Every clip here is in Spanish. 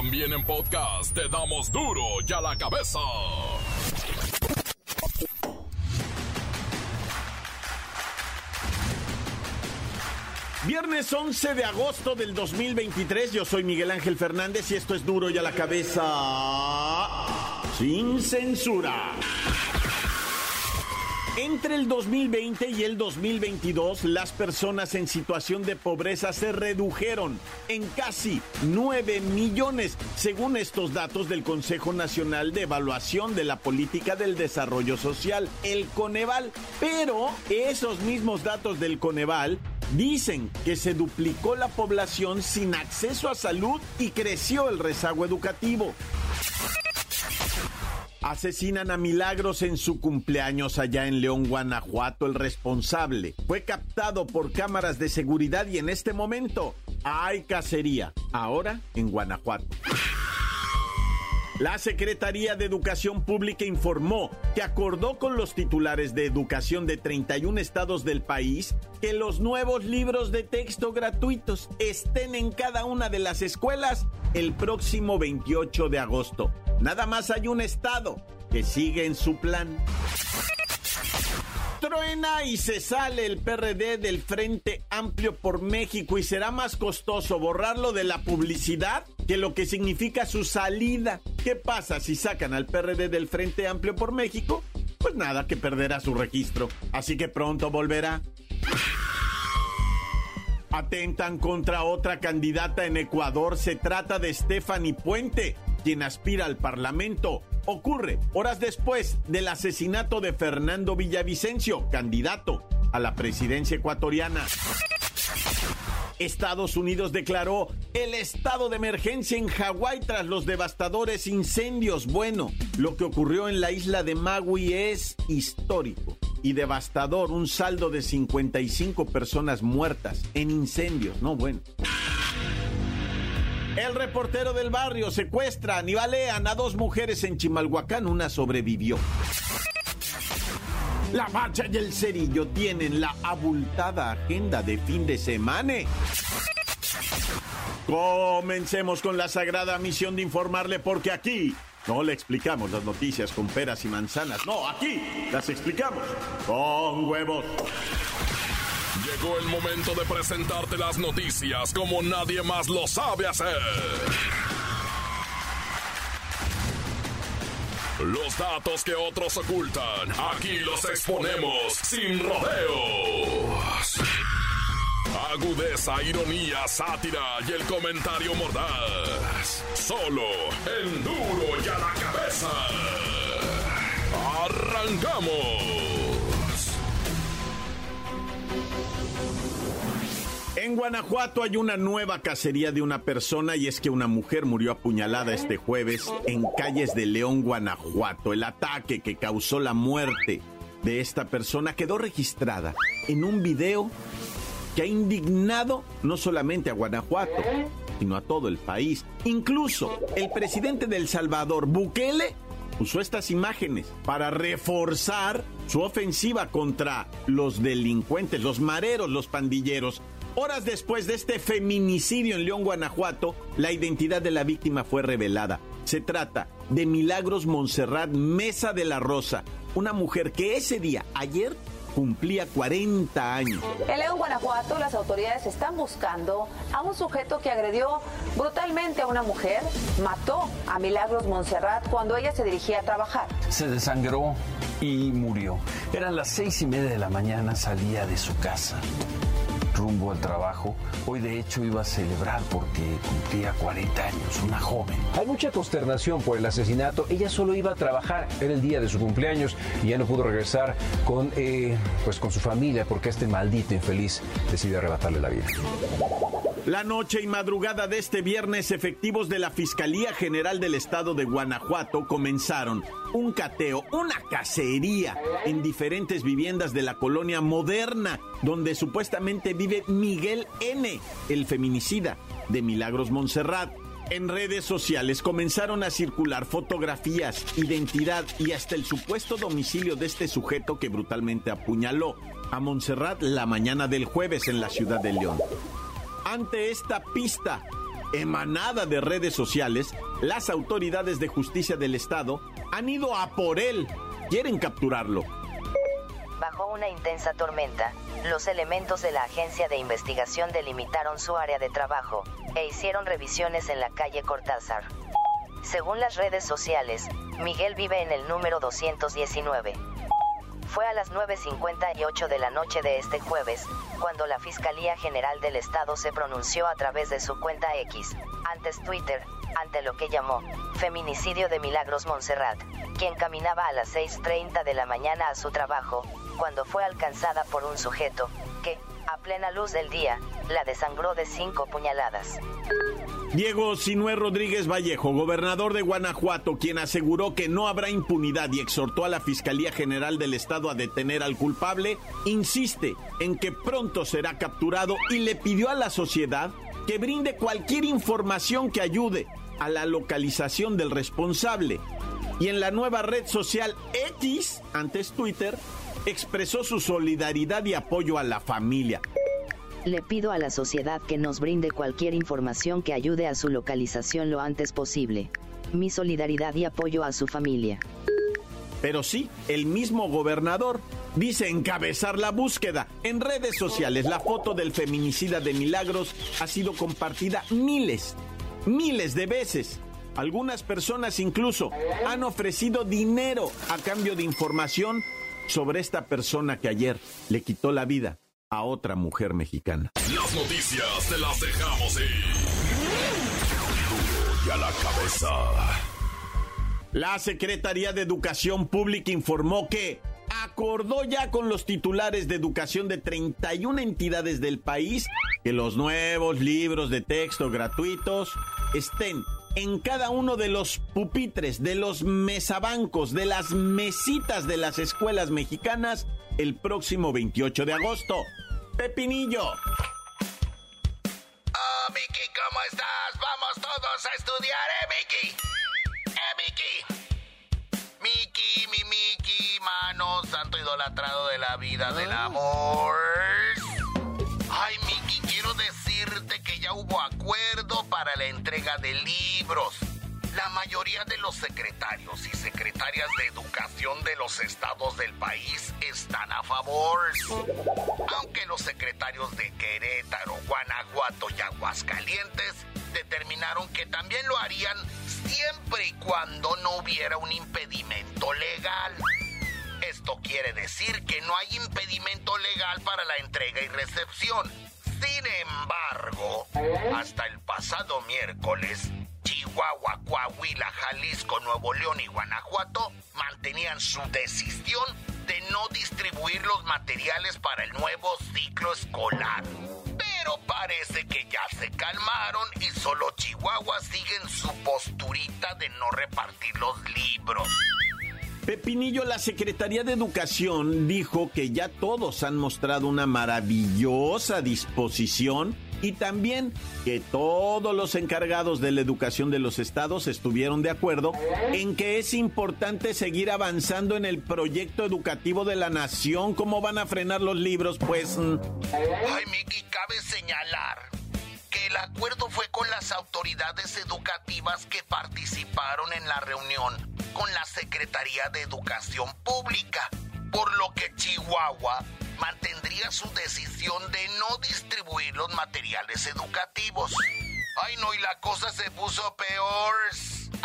También en podcast te damos duro y a la cabeza. Viernes 11 de agosto del 2023, yo soy Miguel Ángel Fernández y esto es duro y a la cabeza sin censura. Entre el 2020 y el 2022, las personas en situación de pobreza se redujeron en casi 9 millones, según estos datos del Consejo Nacional de Evaluación de la Política del Desarrollo Social, el Coneval. Pero esos mismos datos del Coneval Dicen que se duplicó la población sin acceso a salud y creció el rezago educativo. Asesinan a Milagros en su cumpleaños allá en León, Guanajuato. El responsable fue captado por cámaras de seguridad y en este momento hay cacería. Ahora en Guanajuato. La Secretaría de Educación Pública informó que acordó con los titulares de educación de 31 estados del país que los nuevos libros de texto gratuitos estén en cada una de las escuelas el próximo 28 de agosto. Nada más hay un estado que sigue en su plan truena y se sale el PRD del Frente Amplio por México y será más costoso borrarlo de la publicidad que lo que significa su salida. ¿Qué pasa si sacan al PRD del Frente Amplio por México? Pues nada, que perderá su registro. Así que pronto volverá. Atentan contra otra candidata en Ecuador. Se trata de Stephanie Puente, quien aspira al Parlamento ocurre horas después del asesinato de Fernando Villavicencio, candidato a la presidencia ecuatoriana. Estados Unidos declaró el estado de emergencia en Hawái tras los devastadores incendios. Bueno, lo que ocurrió en la isla de Maui es histórico y devastador. Un saldo de 55 personas muertas en incendios. No, bueno. El reportero del barrio secuestra y balean a dos mujeres en Chimalhuacán. Una sobrevivió. La marcha y el cerillo tienen la abultada agenda de fin de semana. Comencemos con la sagrada misión de informarle porque aquí no le explicamos las noticias con peras y manzanas. No, aquí las explicamos con huevos. Llegó el momento de presentarte las noticias como nadie más lo sabe hacer. Los datos que otros ocultan, aquí los exponemos sin rodeos. Agudeza, ironía, sátira y el comentario mordaz. Solo el duro y a la cabeza. ¡Arrancamos! En Guanajuato hay una nueva cacería de una persona y es que una mujer murió apuñalada este jueves en calles de León, Guanajuato. El ataque que causó la muerte de esta persona quedó registrada en un video que ha indignado no solamente a Guanajuato, sino a todo el país. Incluso el presidente del Salvador, Bukele, usó estas imágenes para reforzar su ofensiva contra los delincuentes, los mareros, los pandilleros Horas después de este feminicidio en León, Guanajuato, la identidad de la víctima fue revelada. Se trata de Milagros Montserrat Mesa de la Rosa, una mujer que ese día, ayer, cumplía 40 años. En León, Guanajuato, las autoridades están buscando a un sujeto que agredió brutalmente a una mujer, mató a Milagros Montserrat cuando ella se dirigía a trabajar. Se desangró y murió. Eran las seis y media de la mañana, salía de su casa rumbo al trabajo. Hoy de hecho iba a celebrar porque cumplía 40 años, una joven. Hay mucha consternación por el asesinato. Ella solo iba a trabajar, era el día de su cumpleaños y ya no pudo regresar con, eh, pues con su familia porque este maldito infeliz decide arrebatarle la vida. La noche y madrugada de este viernes, efectivos de la Fiscalía General del Estado de Guanajuato comenzaron un cateo, una cacería en diferentes viviendas de la colonia moderna, donde supuestamente vive Miguel N., el feminicida de Milagros Montserrat. En redes sociales comenzaron a circular fotografías, identidad y hasta el supuesto domicilio de este sujeto que brutalmente apuñaló a Montserrat la mañana del jueves en la ciudad de León. Ante esta pista, emanada de redes sociales, las autoridades de justicia del Estado han ido a por él. Quieren capturarlo. Bajo una intensa tormenta, los elementos de la agencia de investigación delimitaron su área de trabajo e hicieron revisiones en la calle Cortázar. Según las redes sociales, Miguel vive en el número 219. Fue a las 9.58 de la noche de este jueves, cuando la Fiscalía General del Estado se pronunció a través de su cuenta X, antes Twitter, ante lo que llamó feminicidio de Milagros Montserrat, quien caminaba a las 6.30 de la mañana a su trabajo, cuando fue alcanzada por un sujeto, que, a plena luz del día, la desangró de cinco puñaladas. Diego Sinué Rodríguez Vallejo, gobernador de Guanajuato, quien aseguró que no habrá impunidad y exhortó a la Fiscalía General del Estado a detener al culpable, insiste en que pronto será capturado y le pidió a la sociedad que brinde cualquier información que ayude a la localización del responsable. Y en la nueva red social X, antes Twitter, expresó su solidaridad y apoyo a la familia. Le pido a la sociedad que nos brinde cualquier información que ayude a su localización lo antes posible. Mi solidaridad y apoyo a su familia. Pero sí, el mismo gobernador dice encabezar la búsqueda. En redes sociales, la foto del feminicida de Milagros ha sido compartida miles, miles de veces. Algunas personas incluso han ofrecido dinero a cambio de información sobre esta persona que ayer le quitó la vida a otra mujer mexicana. Las noticias te las dejamos ir. Y a la cabeza. La Secretaría de Educación Pública informó que acordó ya con los titulares de educación de 31 entidades del país que los nuevos libros de texto gratuitos estén en cada uno de los pupitres, de los mesabancos, de las mesitas de las escuelas mexicanas el próximo 28 de agosto. Pepinillo. Oh, Miki, ¿cómo estás? Vamos todos a estudiar, ¿eh, Miki? ¿Eh, Miki? Miki, mi Miki, mano, santo idolatrado de la vida, del amor. La entrega de libros. La mayoría de los secretarios y secretarias de educación de los estados del país están a favor. Aunque los secretarios de Querétaro, Guanajuato y Aguascalientes determinaron que también lo harían siempre y cuando no hubiera un impedimento legal. Esto quiere decir que no hay impedimento legal para la entrega y recepción. Sin embargo, hasta el pasado miércoles, Chihuahua, Coahuila, Jalisco, Nuevo León y Guanajuato mantenían su decisión de no distribuir los materiales para el nuevo ciclo escolar. Pero parece que ya se calmaron y solo Chihuahua sigue en su posturita de no repartir los libros. Pepinillo, la Secretaría de Educación dijo que ya todos han mostrado una maravillosa disposición y también que todos los encargados de la educación de los estados estuvieron de acuerdo en que es importante seguir avanzando en el proyecto educativo de la nación. ¿Cómo van a frenar los libros? Pues... Mm. Ay, Miki, cabe señalar que el acuerdo fue con las autoridades educativas que participaron en la reunión con la Secretaría de Educación Pública, por lo que Chihuahua mantendría su decisión de no distribuir los materiales educativos. Ay no, y la cosa se puso peor.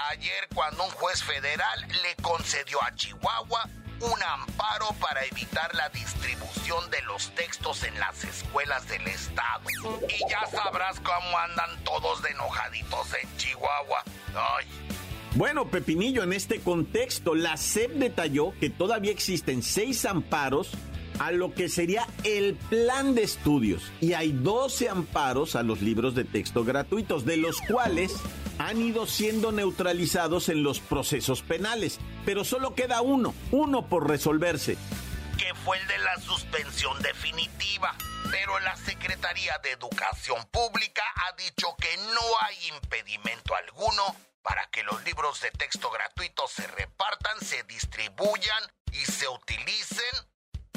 Ayer cuando un juez federal le concedió a Chihuahua un amparo para evitar la distribución de los textos en las escuelas del estado. Y ya sabrás cómo andan todos de enojaditos en Chihuahua. Ay, bueno, Pepinillo, en este contexto, la SEP detalló que todavía existen seis amparos a lo que sería el plan de estudios y hay 12 amparos a los libros de texto gratuitos, de los cuales han ido siendo neutralizados en los procesos penales, pero solo queda uno, uno por resolverse. Que fue el de la suspensión definitiva. Pero la Secretaría de Educación Pública ha dicho que no hay impedimento alguno para que los libros de texto gratuitos se repartan, se distribuyan y se utilicen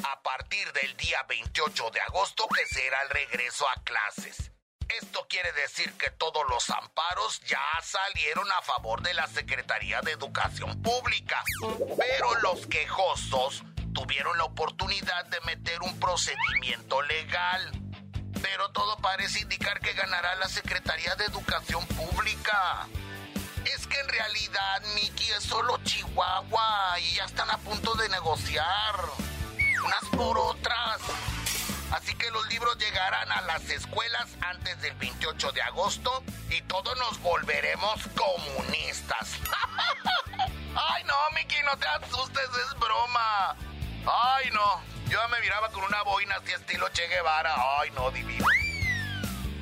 a partir del día 28 de agosto que será el regreso a clases. Esto quiere decir que todos los amparos ya salieron a favor de la Secretaría de Educación Pública, pero los quejosos tuvieron la oportunidad de meter un procedimiento legal. Pero todo parece indicar que ganará la Secretaría de Educación Pública. En realidad, Mickey, es solo Chihuahua y ya están a punto de negociar. Unas por otras. Así que los libros llegarán a las escuelas antes del 28 de agosto y todos nos volveremos comunistas. Ay, no, Mickey, no te asustes, es broma. Ay, no. Yo me miraba con una boina así estilo Che Guevara. Ay, no, divino.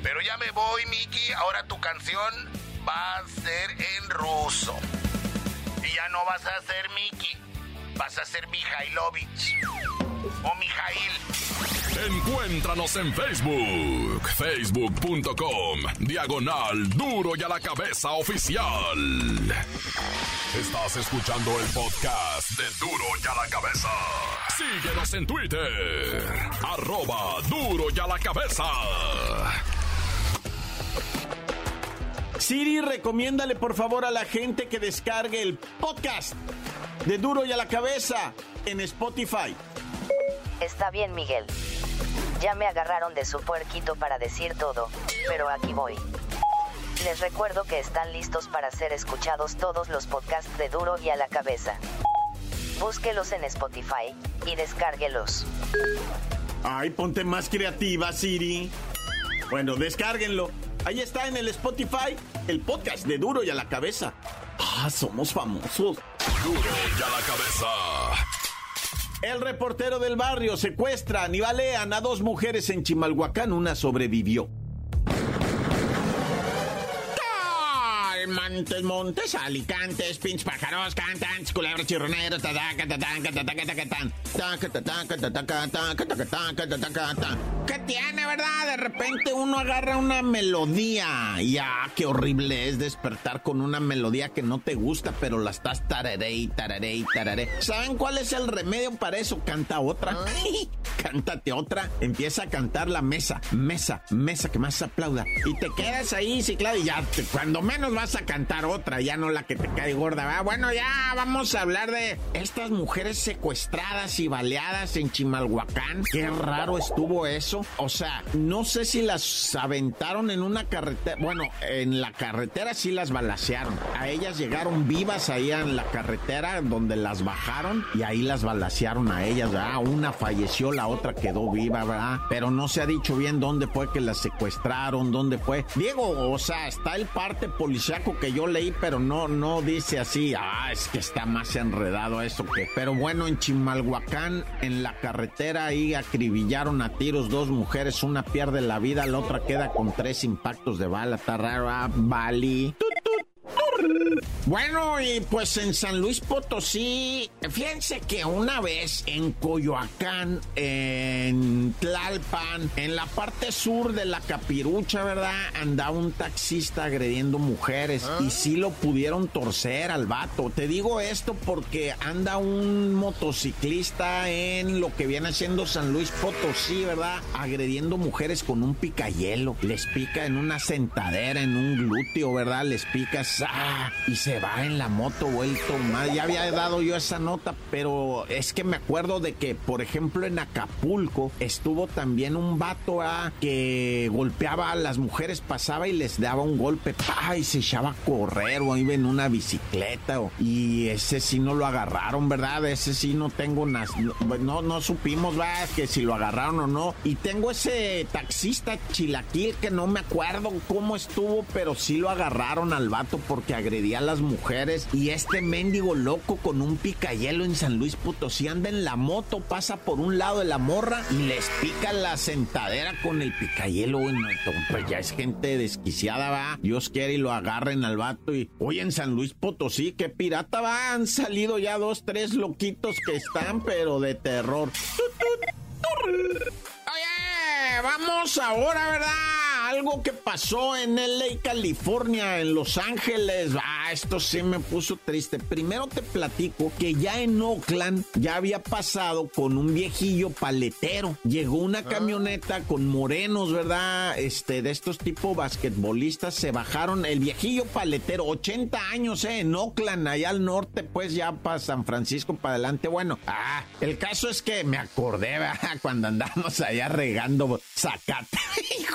Pero ya me voy, Mickey. Ahora tu canción va a ser en ruso. Y ya no vas a ser Mickey. Vas a ser Mijailovich. O Mijail. Encuéntranos en Facebook, facebook.com, diagonal duro y a la cabeza oficial. Estás escuchando el podcast de duro y a la cabeza. Síguenos en Twitter, arroba duro y a la cabeza. Siri, recomiéndale por favor a la gente que descargue el podcast de Duro y a la cabeza en Spotify. Está bien, Miguel. Ya me agarraron de su puerquito para decir todo, pero aquí voy. Les recuerdo que están listos para ser escuchados todos los podcasts de Duro y a la cabeza. Búsquelos en Spotify y descárguelos. Ay, ponte más creativa, Siri. Bueno, descárguenlo. Ahí está en el Spotify el podcast de Duro y a la cabeza. Ah, somos famosos. Duro y a la cabeza. El reportero del barrio secuestran y balean a dos mujeres en Chimalhuacán. Una sobrevivió. Montes, montes, alicantes, pinch pájaros, cantantes, culebras, chirroneros, tataca, tataca, tataca, tacatán, taca, tataca, tataca, taca, tacataca, tataca, ¿Qué tiene, verdad? De repente uno agarra una melodía. Ya, qué horrible es despertar con una melodía que no te gusta, pero la estás tararé y tararé y tararé. ¿Saben cuál es el remedio para eso? Canta otra. Cántate otra. Empieza a cantar la mesa, mesa, mesa que más aplauda. Y te quedas ahí, sí, claro, y ya, te- cuando menos vas a cantar otra, ya no la que te cae gorda. ¿va? Bueno, ya vamos a hablar de estas mujeres secuestradas y baleadas en Chimalhuacán. Qué raro estuvo eso. O sea, no sé si las aventaron en una carretera. Bueno, en la carretera sí las balacearon. A ellas llegaron vivas ahí en la carretera donde las bajaron y ahí las balacearon a ellas, ¿verdad? Una falleció, la otra quedó viva, ¿verdad? Pero no se ha dicho bien dónde fue que las secuestraron, dónde fue. Diego, o sea, está el parte que yo leí, pero no, no dice así. Ah, es que está más enredado eso que. Pero bueno, en Chimalhuacán, en la carretera, ahí acribillaron a tiros dos mujeres. Una pierde la vida, la otra queda con tres impactos de bala. Está raro, ah, Bali. Bueno, y pues en San Luis Potosí, fíjense que una vez en Coyoacán, en Tlalpan, en la parte sur de la Capirucha, ¿verdad? Andaba un taxista agrediendo mujeres y sí lo pudieron torcer al vato. Te digo esto porque anda un motociclista en lo que viene siendo San Luis Potosí, ¿verdad? Agrediendo mujeres con un picayelo. Les pica en una sentadera, en un glúteo, ¿verdad? Les pica y se va en la moto vuelto más. Ya había dado yo esa nota, pero es que me acuerdo de que, por ejemplo, en Acapulco estuvo también un vato ah, que golpeaba a las mujeres, pasaba y les daba un golpe, y se echaba a correr o iba en una bicicleta. o- y ese sí no lo agarraron, ¿verdad? Ese sí no tengo nas- no, no supimos, ¿verdad? Que si lo agarraron o no. Y tengo ese taxista chilaquil que no me acuerdo cómo estuvo, pero sí lo agarraron al vato porque agredía a las mujeres. Y este mendigo loco con un picayelo en San Luis Potosí anda en la moto, pasa por un lado de la morra y les pica la sentadera con el picayelo. Bueno, pues ya es gente desquiciada, va. Dios quiere y lo agarren al vato. Y hoy en San Luis Potosí, qué pirata va. Han salido ya dos, tres loquitos que están, pero de terror. Oye, vamos ahora, ¿verdad? Algo que pasó en LA, California, en Los Ángeles. Ah, esto sí me puso triste. Primero te platico que ya en Oakland ya había pasado con un viejillo paletero. Llegó una camioneta con morenos, ¿verdad? Este, de estos tipo basquetbolistas. Se bajaron el viejillo paletero, 80 años, ¿eh? En Oakland, allá al norte, pues ya para San Francisco, para adelante. Bueno, ah, el caso es que me acordé, ¿verdad? Cuando andamos allá regando zacate.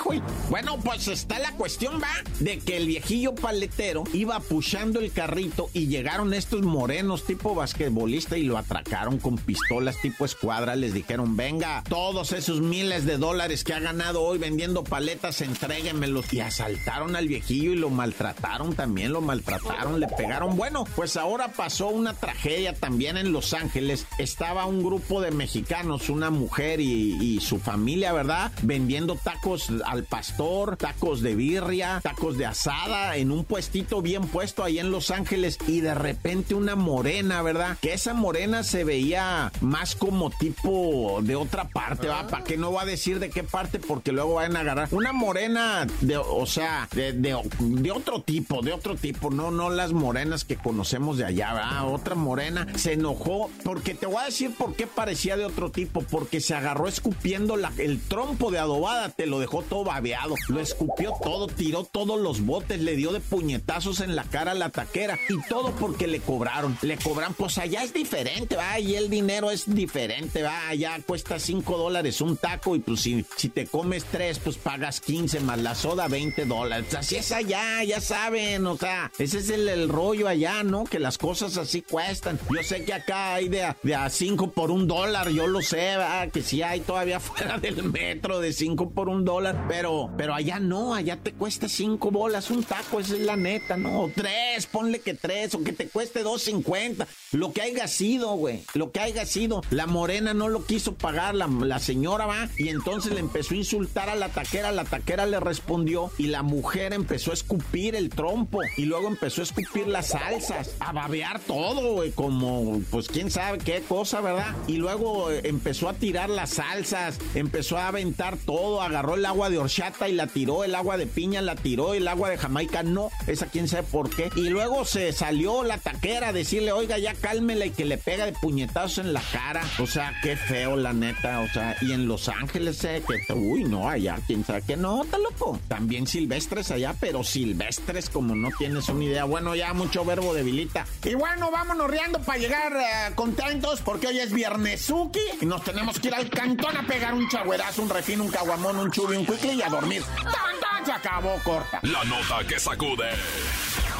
bueno, pues está la cuestión, va, de que el viejillo paletero iba pushando el carrito y llegaron estos morenos tipo basquetbolista y lo atracaron con pistolas tipo escuadra. Les dijeron, venga, todos esos miles de dólares que ha ganado hoy vendiendo paletas, entréguenmelos. Y asaltaron al viejillo y lo maltrataron también, lo maltrataron, le pegaron. Bueno, pues ahora pasó una tragedia también en Los Ángeles. Estaba un grupo de mexicanos, una mujer y su familia, ¿verdad? Vendiendo tacos al pastor, tacos de birria, tacos de asada, en un puestito bien puesto ahí en Los Ángeles y de repente una morena, ¿verdad? Que esa morena se veía más como tipo de otra parte, ¿va? ¿Para qué no va a decir de qué parte? Porque luego van a agarrar una morena de, o sea, de, de, de otro tipo, de otro tipo, no, no las morenas que conocemos de allá, ¿verdad? Otra morena se enojó porque te voy a decir por qué parecía de otro tipo, porque se agarró escupiendo la, el trompo de adobada, te lo dejó todo babeado, lo escupió todo, tiró todos los botes, le dio de puñetazos en la cara a la taquera y todo porque le cobraron, le cobran, pues allá es diferente, va, y el dinero es diferente, va, allá cuesta 5 dólares un taco y pues si, si te comes tres, pues pagas 15 más la soda 20 dólares, así es allá, ya saben, o sea, ese es el, rollo allá, ¿no? Que las cosas así cuestan. Yo sé que acá hay de de a 5 por un dólar, yo lo sé, ¿verdad? que sí hay todavía fuera del metro de 5 por un dólar, pero, pero allá no, allá te cuesta 5 bolas un taco, esa es la neta, ¿no? Tres, ponle que tres, o que te cueste 2.50, lo que haya sido, güey, lo que haya sido. La morena no lo quiso pagar, la, la señora va, y entonces le empezó a insultar a la taquera, la taquera le respondió, y la mujer empezó a escupir el trompo, y luego empezó a escupir las salsas, a babear todo, güey, como, pues quién sabe qué cosa, ¿verdad? Y luego eh, empezó a tirar las salsas, empezó a aventar todo, agarró el agua de horchata y la tiró, el agua de piña la tiró, el agua de Jamaica no, esa quién sabe por qué. Y luego se salió la taquera a decirle, oiga, ya cálmela y que le pega de puñetazos en la cara. O sea, qué feo, la neta, o sea, y en Los Ángeles, eh, que, uy, no, allá, quién sabe que no, está loco. También silvestres allá, pero silvestres como no tienes una idea. Bueno, ya mucho verbo debilita. Y bueno, vámonos riendo para llegar eh, contentos porque hoy es viernesuki y nos tenemos que ir al cantón a pegar un chagüerazo, un refino, un caguamón, un chubi, un quickly y a dormir. ¡Tan, tan! Se acabó, corta. La nota que sacude.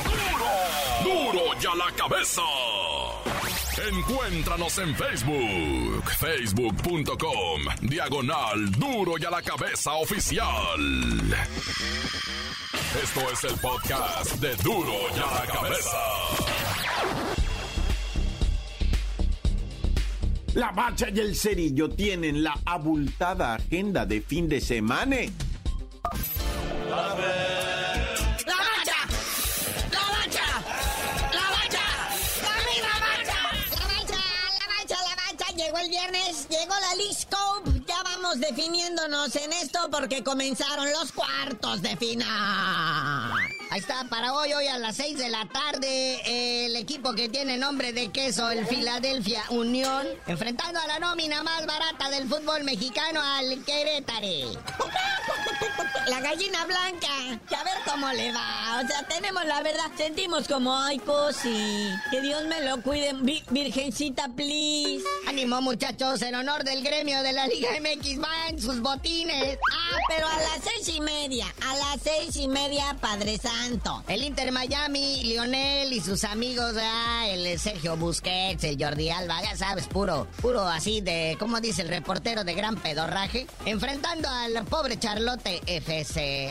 ¡Duro! ¡Duro ya la cabeza! Encuéntranos en Facebook, facebook.com, diagonal Duro y a la cabeza oficial. Esto es el podcast de Duro y a la cabeza. La bacha y el cerillo tienen la abultada agenda de fin de semana. Definiéndonos en esto porque comenzaron los cuartos de final. Ahí está, para hoy, hoy a las 6 de la tarde, el equipo que tiene nombre de queso, el Philadelphia Unión, enfrentando a la nómina más barata del fútbol mexicano, al Querétaro. La gallina blanca, que a ver cómo le va. O sea, tenemos la verdad, sentimos como, ay, cosi, que Dios me lo cuide. Vi- virgencita, please. Ánimo, muchachos, en honor del gremio de la Liga MX, van sus botines. Ah, pero a las seis y media, a las seis y media, Padre Santo. El Inter Miami, Lionel y sus amigos, ah, el Sergio Busquets, el Jordi Alba, ya sabes, puro, puro así de, ¿cómo dice el reportero de gran pedorraje? Enfrentando al pobre Charlotte FC.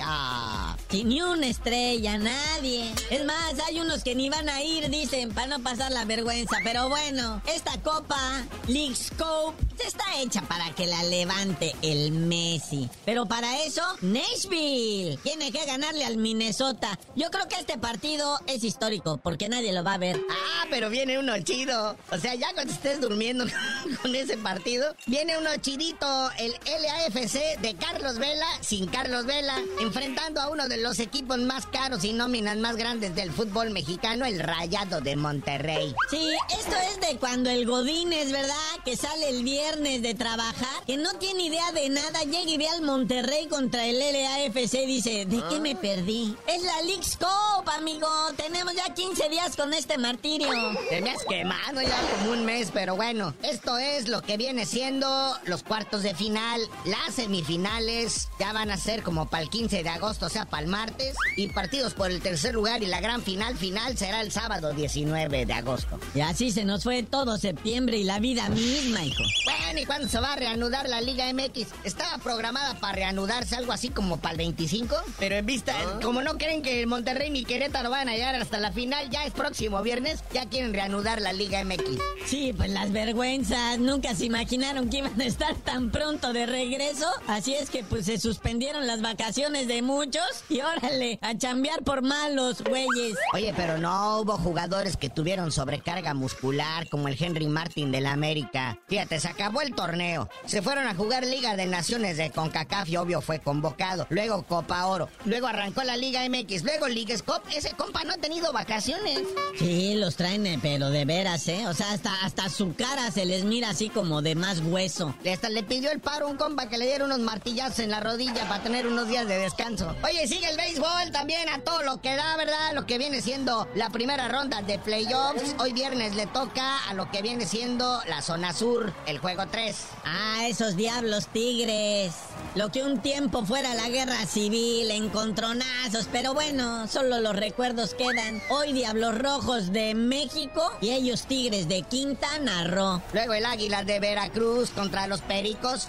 Ni una estrella, nadie. Es más, hay unos que ni van a ir, dicen, para no pasar la vergüenza. Pero bueno, esta copa, League Scope, está hecha para que la levante el Messi. Pero para eso, Nashville tiene que ganarle al Minnesota. Yo creo que este partido es histórico porque nadie lo va a ver. Ah, pero viene uno chido. O sea, ya cuando estés durmiendo con ese partido, viene uno chidito, el LAFC de Carlos Vela, sin Carlos Vela, enfrentando a uno de los equipos más caros y nóminas más grandes del fútbol mexicano, el Rayado de Monterrey. Sí, esto es de cuando el Godín es verdad que sale el viernes de trabajar, que no tiene idea de nada, llega y ve al Monterrey contra el LAFC y dice, ¿de qué me perdí? Es la League's Cup, amigo. Tenemos ya 15 días con este martirio. Te me has quemado ya como un mes, pero bueno, esto es lo que viene siendo los cuartos de final. Las semifinales ya van a ser como para el 15 de agosto, o sea, para el martes. Y partidos por el tercer lugar y la gran final final será el sábado 19 de agosto. Y así se nos fue todo septiembre y la vida misma, hijo. Bueno, ¿y cuándo se va a reanudar la Liga MX? Estaba programada para reanudarse algo así como para el 25, pero en vista, Ah. como no creen que Monterrey ni Querétaro van a llegar hasta la final, ya es próximo viernes, ya quieren reanudar la Liga MX. Sí, pues las vergüenzas. Nunca se imaginaron que iban a estar tan pronto de regreso. Así es que pues se suspendieron las vacaciones de muchos y órale, a chambear por malos, güeyes. Oye, pero no hubo jugadores que tuvieron sobrecarga muscular como el Henry Martin de la América. Fíjate, se acabó el torneo. Se fueron a jugar Liga de Naciones de CONCACAF y obvio fue convocado. Luego Copa Oro. Luego arrancó la Liga MX. Luego Liga Cup. Ese compa no ha tenido vacaciones. Sí, los traen, eh, pero de veras, ¿eh? O sea, hasta, hasta su cara se les mira así como de más hueso. Y Hasta le pidió el paro a un compa que le diera unos martillazos en la rodilla para tener unos días de descanso. Oye, sigue el béisbol también a todo lo que da, ¿verdad? Lo que viene siendo la primera ronda de playoffs. Hoy viernes le toca a lo que viene siendo la zona sur, el juego 3. Ah, esos diablos tigres. Lo que un tiempo fuera la guerra civil, encontronazos, pero bueno, solo los recuerdos quedan. Hoy Diablos Rojos de México y ellos Tigres de Quintana Roo. Luego el Águila de Veracruz contra los Pericos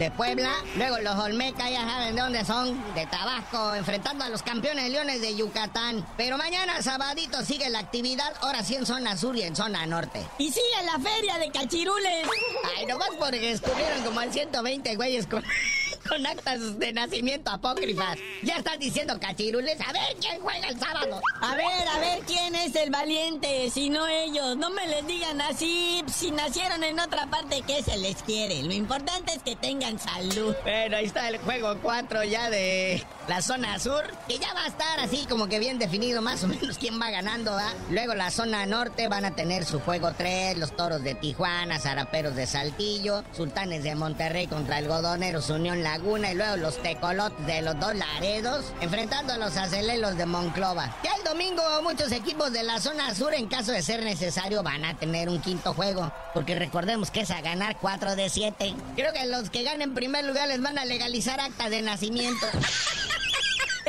de Puebla. Luego los Olmeca, ya saben de dónde son, de Tabasco, enfrentando a los campeones Leones de Yucatán. Pero mañana, sabadito, sigue la actividad, ahora sí en zona sur y en zona norte. Y sigue la feria de cachirules. Ay, nomás porque descubrieron como al 120 güeyes con, con actas de nacimiento apócrifas. Ya están diciendo cachirules. A ver quién juega el sábado. A ver, a ver quién es el valiente, si no ellos. No me les digan así. Si nacieron en otra parte, que se les quiere? Lo importante es que tengan salud. Bueno, ahí está el juego 4 ya de la zona sur, que ya va a estar así como que bien definido más o menos quién va ganando, ¿ah? Luego la zona norte van a tener su juego 3, los toros de Tijuana, zaraperos de Saltillo, sultanes de Monterrey contra algodoneros Unión Laguna y luego los tecolotes de los dos Laredos, enfrentando a los acelelos de Monclova. Ya el domingo muchos equipos de la zona sur, en caso de ser necesario, van a tener un quinto juego, porque recordemos que es a ganar 4 de 7. Creo que los que ganen primer lugar les van a legalizar acta de nacimiento.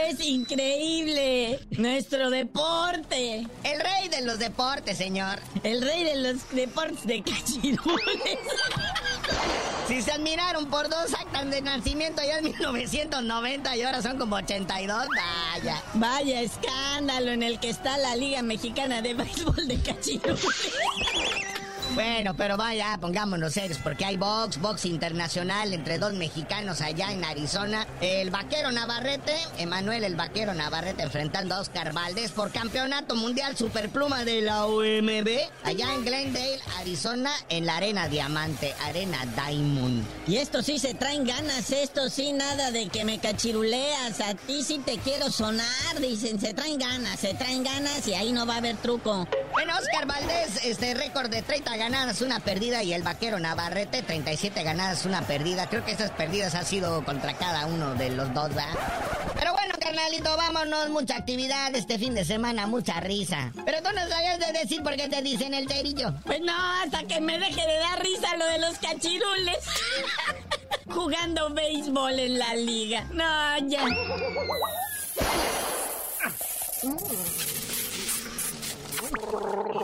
Es increíble. Nuestro deporte. El rey de los deportes, señor. El rey de los deportes de cachirules. Si se admiraron por dos actas de nacimiento ya en 1990 y ahora son como 82, vaya. Vaya escándalo en el que está la Liga Mexicana de Béisbol de Cachirules. Bueno, pero vaya, pongámonos serios, porque hay box, box internacional entre dos mexicanos allá en Arizona. El vaquero Navarrete, Emanuel el vaquero Navarrete enfrentando a Oscar Valdés por campeonato mundial superpluma de la OMB, allá en Glendale, Arizona, en la Arena Diamante, Arena Diamond. Y esto sí se traen ganas, esto sí, nada de que me cachiruleas. A ti sí te quiero sonar, dicen, se traen ganas, se traen ganas y ahí no va a haber truco. Bueno, Oscar Valdés, este récord de 30 ganadas, una perdida, y el vaquero Navarrete, 37 ganadas, una perdida. Creo que esas perdidas han sido contra cada uno de los dos, ¿verdad? Pero bueno, carnalito, vámonos, mucha actividad este fin de semana, mucha risa. Pero tú no sabías de decir por qué te dicen el cerillo. Pues no, hasta que me deje de dar risa lo de los cachirules. Jugando béisbol en la liga. No, ya.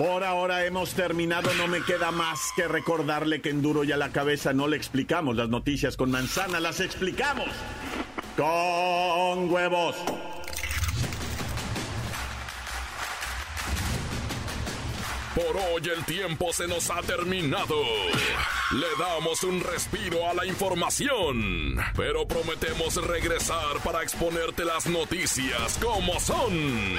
Por ahora hemos terminado, no me queda más que recordarle que en duro y a la cabeza no le explicamos las noticias con manzana, las explicamos con huevos. Por hoy el tiempo se nos ha terminado. Le damos un respiro a la información, pero prometemos regresar para exponerte las noticias como son.